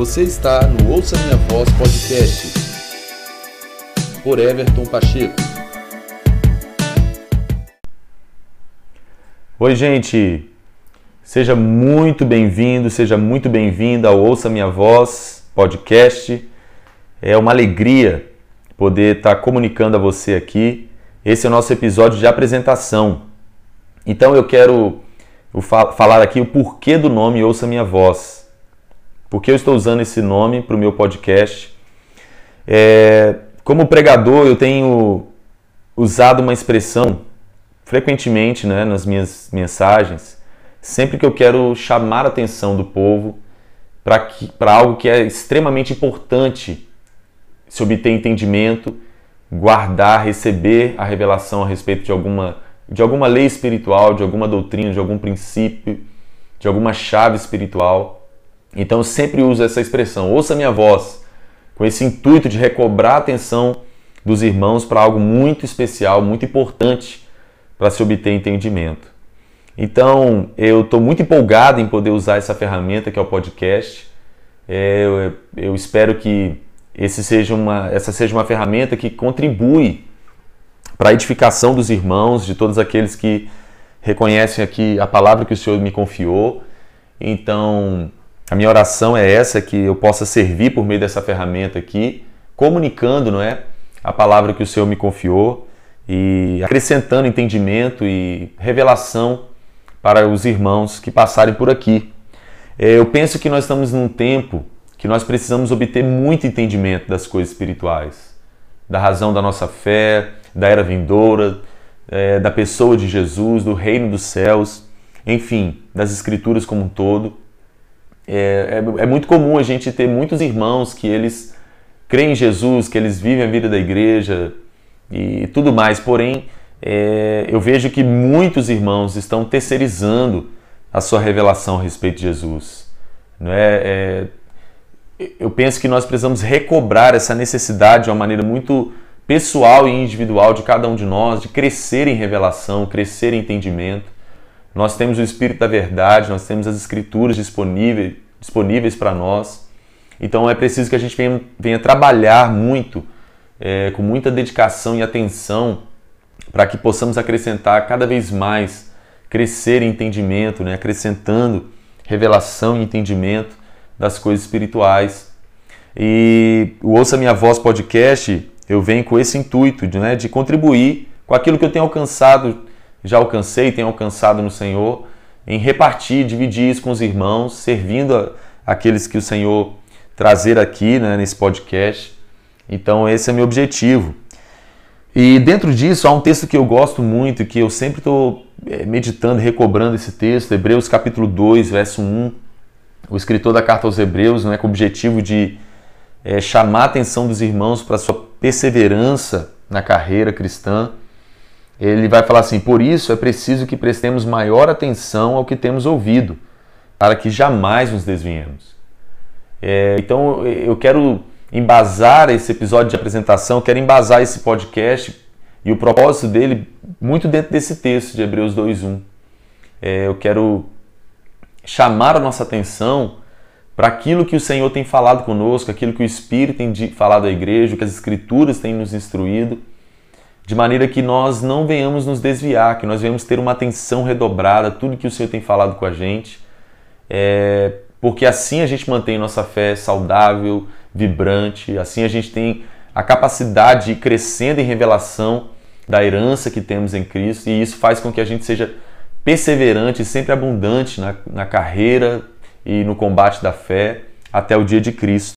Você está no Ouça Minha Voz podcast por Everton Pacheco. Oi, gente. Seja muito bem-vindo, seja muito bem-vinda ao Ouça Minha Voz podcast. É uma alegria poder estar comunicando a você aqui. Esse é o nosso episódio de apresentação. Então eu quero falar aqui o porquê do nome Ouça Minha Voz. Por que eu estou usando esse nome para o meu podcast? É, como pregador, eu tenho usado uma expressão frequentemente né, nas minhas mensagens, sempre que eu quero chamar a atenção do povo para algo que é extremamente importante se obter entendimento, guardar, receber a revelação a respeito de alguma, de alguma lei espiritual, de alguma doutrina, de algum princípio, de alguma chave espiritual. Então eu sempre uso essa expressão, ouça minha voz, com esse intuito de recobrar a atenção dos irmãos para algo muito especial, muito importante para se obter entendimento. Então eu estou muito empolgado em poder usar essa ferramenta que é o podcast. É, eu, eu, espero que seja uma, essa seja uma ferramenta que contribui para a edificação dos irmãos, de todos aqueles que reconhecem aqui a palavra que o Senhor me confiou. Então, a minha oração é essa, que eu possa servir por meio dessa ferramenta aqui, comunicando, não é, a palavra que o Senhor me confiou e acrescentando entendimento e revelação para os irmãos que passarem por aqui. É, eu penso que nós estamos num tempo que nós precisamos obter muito entendimento das coisas espirituais, da razão da nossa fé, da era vindoura, é, da pessoa de Jesus, do reino dos céus, enfim, das escrituras como um todo. É, é, é, muito comum a gente ter muitos irmãos que eles creem em Jesus, que eles vivem a vida da igreja e tudo mais, porém, é, eu vejo que muitos irmãos estão terceirizando a sua revelação a respeito de Jesus. Não é, é, eu penso que nós precisamos recobrar essa necessidade de uma maneira muito pessoal e individual de cada um de nós, de crescer em revelação, crescer em entendimento. Nós temos o Espírito da Verdade, nós temos as Escrituras disponíveis, disponíveis para nós. Então é preciso que a gente venha, venha trabalhar muito, é, com muita dedicação e atenção, para que possamos acrescentar cada vez mais, crescer em entendimento, né? acrescentando revelação e entendimento das coisas espirituais. E o Ouça Minha Voz podcast, eu venho com esse intuito né, de contribuir com aquilo que eu tenho alcançado já alcancei, tenho alcançado no Senhor, em repartir, dividir isso com os irmãos, servindo a, aqueles que o Senhor trazer aqui né, nesse podcast. Então, esse é meu objetivo. E dentro disso, há um texto que eu gosto muito, que eu sempre estou é, meditando, recobrando esse texto, Hebreus capítulo 2, verso 1. O escritor da carta aos Hebreus, né, com o objetivo de é, chamar a atenção dos irmãos para sua perseverança na carreira cristã ele vai falar assim: por isso é preciso que prestemos maior atenção ao que temos ouvido, para que jamais nos desviemos. É, então eu quero embasar esse episódio de apresentação, quero embasar esse podcast e o propósito dele muito dentro desse texto de Hebreus 2:1. É, eu quero chamar a nossa atenção para aquilo que o Senhor tem falado conosco, aquilo que o Espírito tem falado à igreja, o que as Escrituras têm nos instruído de maneira que nós não venhamos nos desviar, que nós venhamos ter uma atenção redobrada, tudo que o Senhor tem falado com a gente, é, porque assim a gente mantém nossa fé saudável, vibrante, assim a gente tem a capacidade de ir crescendo em revelação da herança que temos em Cristo, e isso faz com que a gente seja perseverante, sempre abundante na, na carreira e no combate da fé até o dia de Cristo.